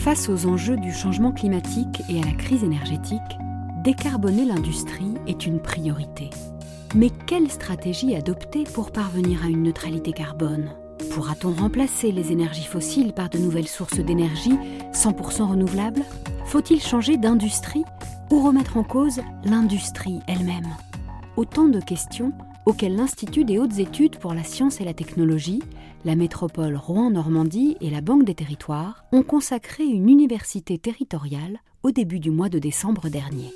Face aux enjeux du changement climatique et à la crise énergétique, décarboner l'industrie est une priorité. Mais quelle stratégie adopter pour parvenir à une neutralité carbone? Pourra-t-on remplacer les énergies fossiles par de nouvelles sources d'énergie 100% renouvelables? Faut-il changer d'industrie ou remettre en cause l'industrie elle-même? Autant de questions auxquelles l'Institut des hautes études pour la science et la technologie, la métropole Rouen-Normandie et la Banque des territoires ont consacré une université territoriale au début du mois de décembre dernier.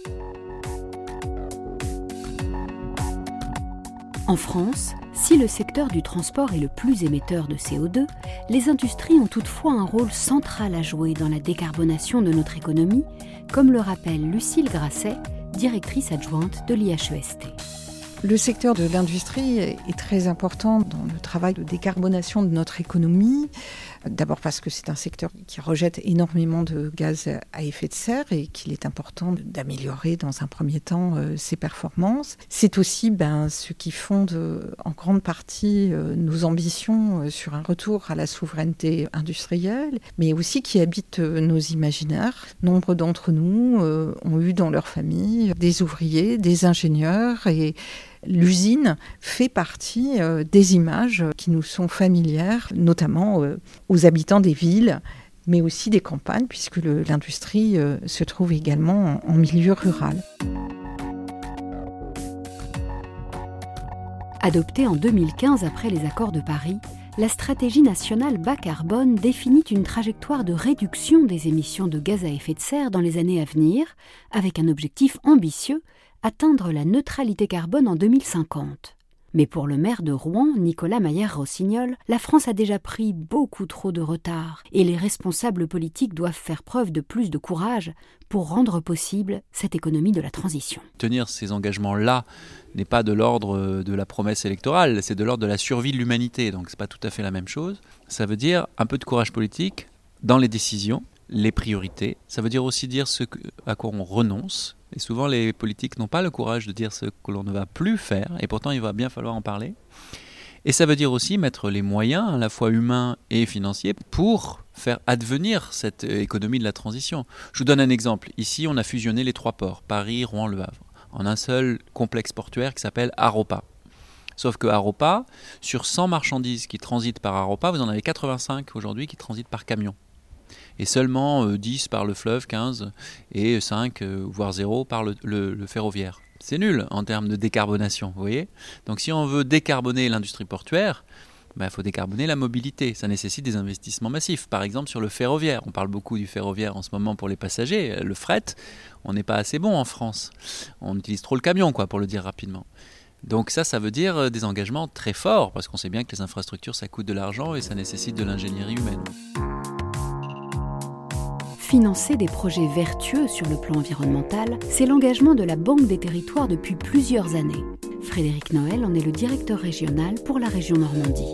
En France, si le secteur du transport est le plus émetteur de CO2, les industries ont toutefois un rôle central à jouer dans la décarbonation de notre économie, comme le rappelle Lucille Grasset, directrice adjointe de l'IHEST. Le secteur de l'industrie est très important dans le travail de décarbonation de notre économie. D'abord parce que c'est un secteur qui rejette énormément de gaz à effet de serre et qu'il est important d'améliorer dans un premier temps euh, ses performances. C'est aussi ben, ce qui fonde en grande partie euh, nos ambitions euh, sur un retour à la souveraineté industrielle, mais aussi qui habite nos imaginaires. Nombre d'entre nous ont eu dans leur famille des ouvriers, des ingénieurs et l'usine fait partie euh, des images qui nous sont familières, notamment euh, aux habitants des villes mais aussi des campagnes, puisque l'industrie euh, se trouve également en, milieu rural. Adoptée en 2015 après les accords de Paris, la stratégie nationale bas carbone définit une trajectoire de réduction des émissions de gaz à effet de serre dans les années à venir, avec un objectif ambitieux atteindre la neutralité carbone en 2050. Mais pour le maire de Rouen, Nicolas Maillère-Rossignol, la France a déjà pris beaucoup trop de retard et les responsables politiques doivent faire preuve de plus de courage pour rendre possible cette économie de la transition. Tenir ces engagements-là n'est pas de l'ordre de la promesse électorale, c'est de l'ordre de la survie de l'humanité, donc c'est pas tout à fait la même chose. Ça veut dire un peu de courage politique dans les décisions, les priorités. Ça veut dire aussi dire ce à quoi on renonce et souvent, les politiques n'ont pas le courage de dire ce que l'on ne va plus faire, et pourtant, il va bien falloir en parler. Et ça veut dire aussi mettre les moyens, à la fois humains et financiers, pour faire advenir cette économie de la transition. Je vous donne un exemple. Ici, on a fusionné les trois ports, Paris, Rouen, Le Havre, en un seul complexe portuaire qui s'appelle Aropa. Sauf que Aropa, sur 100 marchandises qui transitent par Aropa, vous en avez 85 aujourd'hui qui transitent par camion et seulement 10 euh, par le fleuve, 15, et 5, euh, voire 0 par le, ferroviaire. C'est nul en termes de décarbonation, vous voyez? Donc si on veut décarboner l'industrie portuaire, il ben, faut décarboner la mobilité. Ça nécessite des investissements massifs. Par exemple, sur le ferroviaire. On parle beaucoup du ferroviaire en ce moment pour les passagers. Le fret, on n'est pas assez bon en France. On utilise trop le camion, quoi, pour le dire rapidement. Donc ça, ça veut dire euh, des engagements très forts, parce qu'on sait bien que les infrastructures, ça coûte de l'argent et ça nécessite de l'ingénierie humaine financer des projets vertueux sur le plan environnemental, c'est l'engagement de la Banque des territoires depuis plusieurs années. Frédéric Noël en est le directeur régional pour la région Normandie.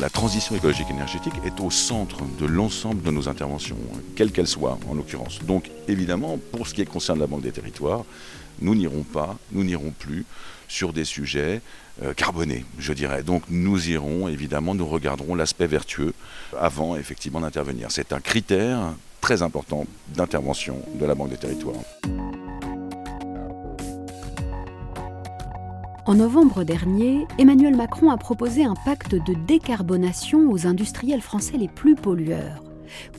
La transition écologique énergétique est au centre de l'ensemble de nos interventions, quelles qu'elles soient en l'occurrence. Donc évidemment, pour ce qui concerne la Banque des territoires, nous n'irons pas, nous n'irons plus sur des sujets euh, carbonés, je dirais. Donc nous irons, évidemment, nous regarderons l'aspect vertueux avant effectivement d'intervenir. C'est un critère très important d'intervention de la Banque des territoires. En novembre dernier, Emmanuel Macron a proposé un pacte de décarbonation aux industriels français les plus pollueurs.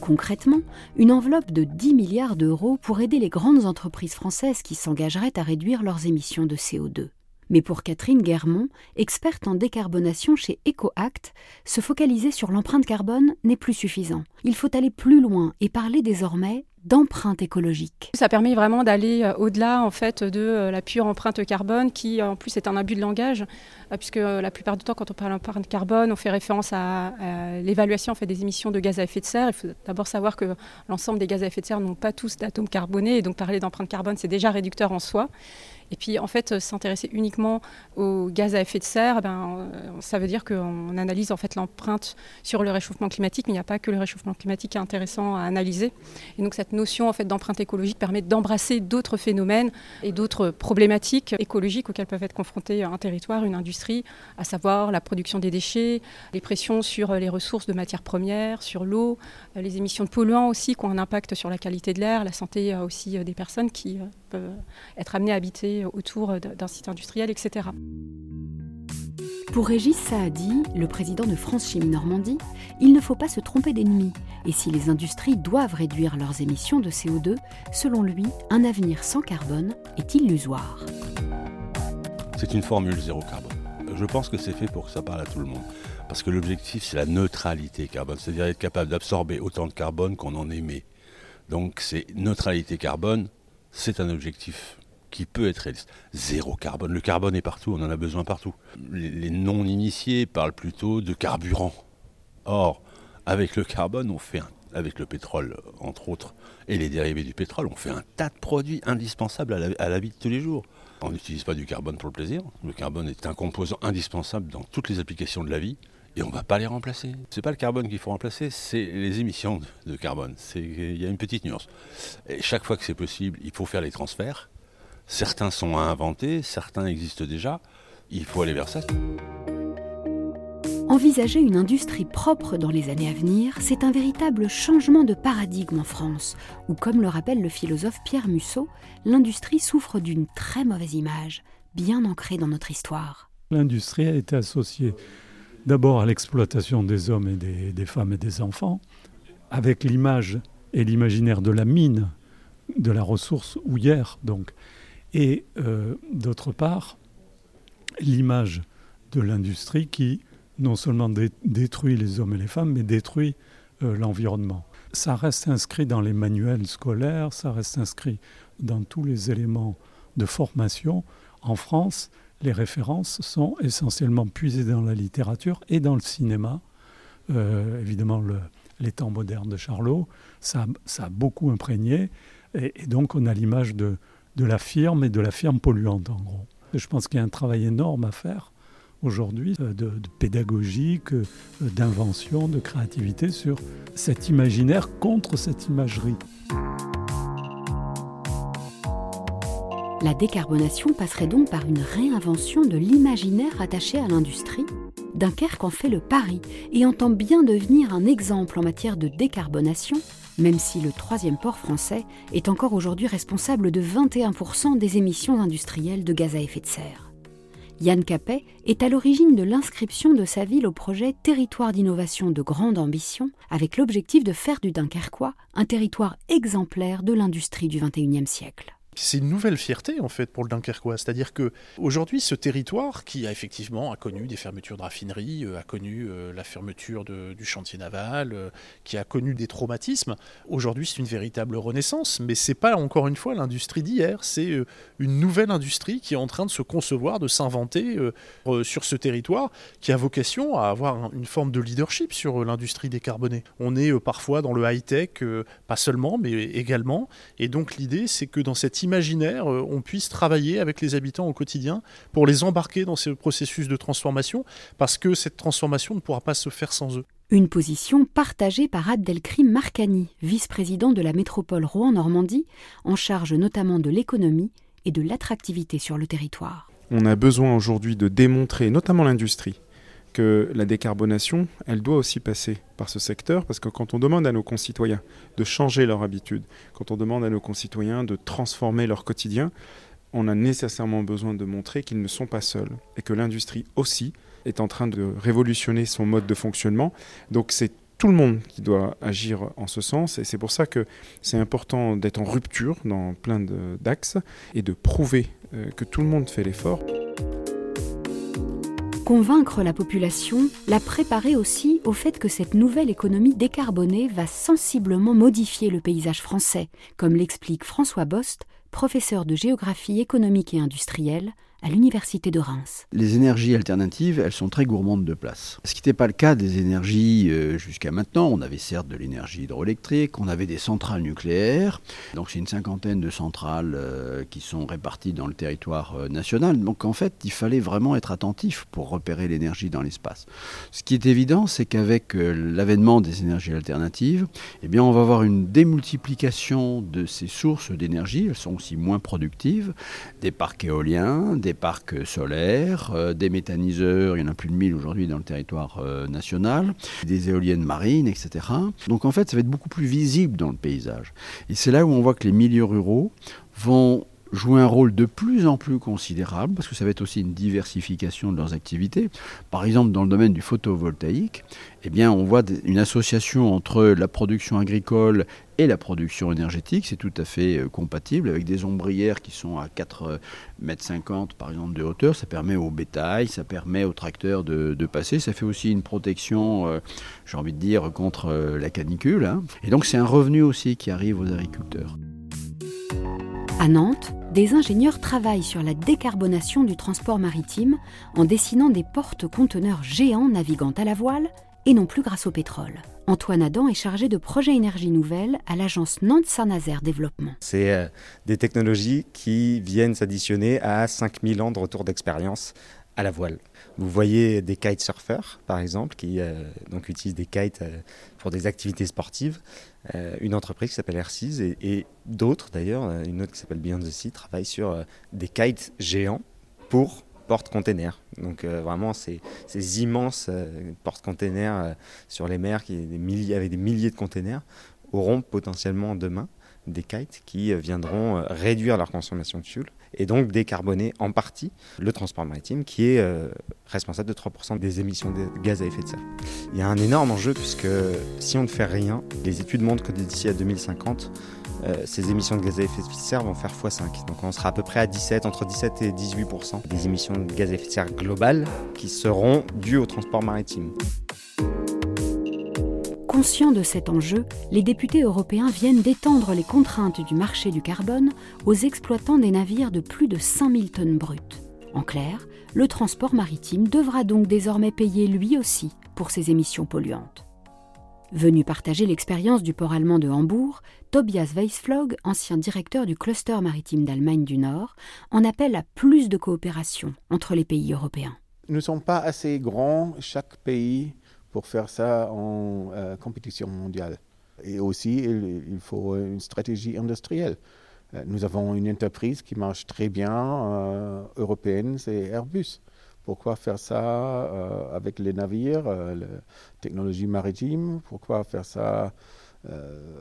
Concrètement, une enveloppe de 10 milliards d'euros pour aider les grandes entreprises françaises qui s'engageraient à réduire leurs émissions de CO2. Mais pour Catherine Guermont, experte en décarbonation chez EcoAct, se focaliser sur l'empreinte carbone n'est plus suffisant. Il faut aller plus loin et parler désormais d'empreinte écologique. Ça permet vraiment d'aller euh, au-delà en fait de euh, la pure empreinte carbone qui en plus est un abus de langage euh, puisque la plupart du temps quand on parle d'empreinte carbone on fait référence à, l'évaluation fait, des émissions de gaz à effet de serre. Il faut d'abord savoir que l'ensemble des gaz à effet de serre n'ont pas tous d'atomes carbonés et donc parler d'empreinte carbone c'est déjà réducteur en soi. Et puis en fait, s'intéresser uniquement aux gaz à effet de serre, ben, ça veut dire qu'on analyse en fait l'empreinte sur le réchauffement climatique, mais il n'y a pas que le réchauffement climatique qui est intéressant à analyser. Et donc cette notion en fait d'empreinte écologique permet d'embrasser d'autres phénomènes et d'autres problématiques écologiques auxquelles peuvent être confrontés un territoire, une industrie, à savoir la production des déchets, les pressions sur les ressources de matières premières, sur l'eau, les émissions de polluants aussi qui ont un impact sur la qualité de l'air, la santé euh, aussi euh, des personnes qui euh, peuvent être amenées à habiter autour d'un site industriel, etc. Pour Régis Saadi, le président de France Chimie Normandie, il ne faut pas se tromper d'ennemi. Et si les industries doivent réduire leurs émissions de CO2, selon lui, un avenir sans carbone est illusoire. C'est une formule zéro carbone. Je pense que c'est fait pour que ça parle à tout le monde. Parce que l'objectif, c'est la neutralité carbone, c'est-à-dire être capable d'absorber autant de carbone qu'on en émet. Donc c'est neutralité carbone, c'est un objectif qui peut être réaliste. Zéro carbone. Le carbone est partout, on en a besoin partout. Les, non-initiés parlent plutôt de carburant. Or, avec le carbone, on fait avec le pétrole, entre autres, et les dérivés du pétrole, on fait un tas de produits indispensables à la, à la vie de tous les jours. On n'utilise pas du carbone pour le plaisir. Le carbone est un composant indispensable dans toutes les applications de la vie et on ne va pas les remplacer. Ce n'est pas le carbone qu'il faut remplacer, c'est les émissions de carbone. Il y a une petite nuance. Et chaque fois que c'est possible, il faut faire les transferts. Certains sont à inventer, certains existent déjà. Il faut aller vers ça. Envisager une industrie propre dans les années à venir, c'est un véritable changement de paradigme en France, où, comme le rappelle le philosophe Pierre Musso, l'industrie souffre d'une très mauvaise image, bien ancrée dans notre histoire. L'industrie a été associée d'abord à l'exploitation des hommes et des, femmes et des enfants, avec l'image et l'imaginaire de la mine, de la ressource houillère, donc, et euh, d'autre part, l'image de l'industrie qui non seulement détruit les hommes et les femmes, mais détruit euh, l'environnement. Ça reste inscrit dans les manuels scolaires, ça reste inscrit dans tous les éléments de formation. En France, les références sont essentiellement puisées dans la littérature et dans le cinéma. Euh, évidemment, le, les temps modernes de Charlot, ça, ça a beaucoup imprégné. Et, donc, on a l'image de, de la firme et de la firme polluante, en gros. je pense qu'il y a un travail énorme à faire aujourd'hui euh, de, de, pédagogique, euh, d'invention, de créativité sur cet imaginaire contre cette imagerie. La décarbonation passerait donc par une réinvention de l'imaginaire attaché à l'industrie. Dunkerque en fait le pari et entend bien devenir un exemple en matière de décarbonation, même si le troisième port français est encore aujourd'hui responsable de 21% des émissions industrielles de gaz à effet de serre. Yann Capet est à l'origine de l'inscription de sa ville au projet Territoire d'innovation de grande ambition, avec l'objectif de faire du Dunkerquois un territoire exemplaire de l'industrie du XXIe siècle. C'est une nouvelle fierté en fait pour le Dunkerquois, c'est-à-dire que aujourd'hui ce territoire qui a effectivement connu des fermetures de raffineries, euh, a connu euh, la fermeture du chantier naval, euh, qui a connu des traumatismes, aujourd'hui c'est une véritable renaissance, mais c'est pas encore une fois l'industrie d'hier, c'est une nouvelle industrie qui est en train de se concevoir, de s'inventer sur ce territoire, qui a vocation à avoir une forme de leadership sur l'industrie décarbonée. On est parfois dans le high tech, pas seulement, mais également, et donc l'idée c'est que dans cette imaginaire, euh, on puisse travailler avec les habitants au quotidien pour les embarquer dans ce processus de transformation, parce que cette transformation ne pourra pas se faire sans eux. Une position partagée par Abdelkrim Marcani, vice-président de la métropole Rouen-Normandie, en charge notamment de l'économie et de l'attractivité sur le territoire. On a besoin aujourd'hui de démontrer, notamment l'industrie, que la décarbonation, elle doit aussi passer par ce secteur, parce que quand on demande à nos concitoyens de changer leur habitude, quand on demande à nos concitoyens de transformer leur quotidien, on a nécessairement besoin de montrer qu'ils ne sont pas seuls, et que l'industrie aussi est en train de révolutionner son mode de fonctionnement. Donc c'est tout le monde qui doit agir en ce sens, et c'est pour ça que c'est important d'être en rupture dans plein d'axes, et de prouver euh, que tout le monde fait l'effort. Convaincre la population, la préparer aussi au fait que cette nouvelle économie décarbonée va sensiblement modifier le paysage français, comme l'explique François Bost, professeur de géographie économique et industrielle à l'université de Reims. Les énergies alternatives, elles sont très gourmandes de place. Ce qui n'était pas le cas des énergies euh, jusqu'à maintenant. On avait certes de l'énergie hydroélectrique, on avait des centrales nucléaires. Donc c'est une cinquantaine de centrales euh, qui sont réparties dans le territoire euh, national. Donc en fait, il fallait vraiment être attentif pour repérer l'énergie dans l'espace. Ce qui est évident, c'est qu'avec l'avènement des énergies alternatives, eh bien on va avoir une démultiplication de ces sources d'énergie. Elles sont aussi moins productives. Des parcs éoliens, des parcs solaires, euh, des méthaniseurs, il y en a plus de 1000 aujourd'hui dans le territoire euh, national, des éoliennes marines, etc. Donc en fait, ça va être beaucoup plus visible dans le paysage. Et c'est là où on voit que les milieux ruraux vont jouer un rôle de plus en plus considérable, parce que ça va être aussi une diversification de leurs activités. Par exemple, dans le domaine du photovoltaïque, eh bien, on voit une association entre la production agricole et la production énergétique. C'est tout à fait euh, compatible avec des ombrières qui sont à 4,50 euh, mètres par exemple de hauteur. Ça permet au bétail, ça permet aux tracteurs de, passer. Ça fait aussi une protection, euh, j'ai envie de dire, contre la canicule. Hein. Et donc c'est un revenu aussi qui arrive aux agriculteurs. À Nantes, des ingénieurs travaillent sur la décarbonation du transport maritime en dessinant des portes-conteneurs géants naviguant à la voile et non plus grâce au pétrole. Antoine Adam est chargé de projets énergie nouvelle à l'agence Nantes-Saint-Nazaire Développement. C'est euh, des technologies qui viennent s'additionner à 5000 ans de retour d'expérience à la voile. Vous voyez des kitesurfers, par exemple, qui euh, donc utilisent des kites euh, pour des activités sportives. une entreprise qui s'appelle Airseas et, et d'autres, d'ailleurs, une autre qui s'appelle Beyond the Sea, travaille sur des kites géants pour porte-containers. Donc euh, vraiment ces, immenses euh, porte-containers euh, sur les mers avec des milliers de containers auront potentiellement demain des kites qui viendront réduire leur consommation de fuel et donc décarboner en partie le transport maritime qui est responsable de 3% des émissions de gaz à effet de serre. Il y a un énorme enjeu puisque si on ne fait rien, les études montrent que d'ici à 2050, euh, ces émissions de gaz à effet de serre vont faire x5. Donc on sera à peu près à 17, entre 17 et 18% des émissions de gaz à effet de serre globales qui seront dues au transport maritime. Conscients de cet enjeu, les députés européens viennent d'étendre les contraintes du marché du carbone aux exploitants des navires de plus de 5000 tonnes brutes. En clair, le transport maritime devra donc désormais payer lui aussi pour ses émissions polluantes. Venu partager l'expérience du port allemand de Hambourg, Tobias Weisflog, ancien directeur du cluster maritime d'Allemagne du Nord, en appelle à plus de coopération entre les pays européens. Nous ne sommes pas assez grands, chaque pays, pour faire ça en euh, compétition mondiale. Et aussi, il, faut une stratégie industrielle. Euh, nous avons une entreprise qui marche très bien, euh, européenne, c'est Airbus. Pourquoi faire ça avec les navires, la technologie maritime? Pourquoi faire ça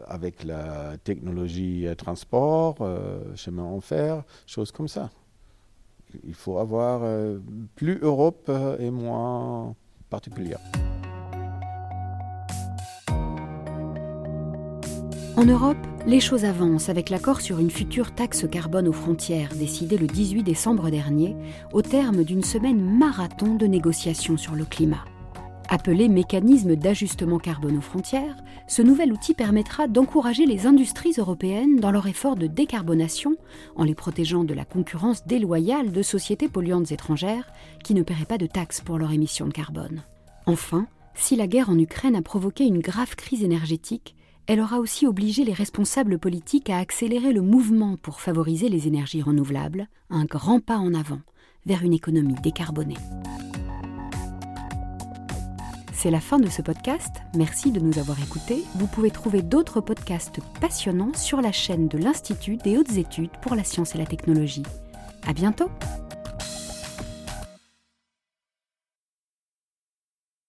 avec la technologie transport, chemin en fer, choses comme ça? Il faut avoir plus Europe et moins particulière. En Europe, les choses avancent avec l'accord sur une future taxe carbone aux frontières décidé le 18 décembre dernier au terme d'une semaine marathon de négociations sur le climat. Appelé mécanisme d'ajustement carbone aux frontières, ce nouvel outil permettra d'encourager les industries européennes dans leur effort de décarbonation en les protégeant de la concurrence déloyale de sociétés polluantes étrangères qui ne paieraient pas de taxes pour leurs émissions de carbone. Enfin, si la guerre en Ukraine a provoqué une grave crise énergétique, elle aura aussi obligé les responsables politiques à accélérer le mouvement pour favoriser les énergies renouvelables, un grand pas en avant vers une économie décarbonée. C'est la fin de ce podcast. Merci de nous avoir écoutés. Vous pouvez trouver d'autres podcasts passionnants sur la chaîne de l'Institut des hautes études pour la science et la technologie. À bientôt!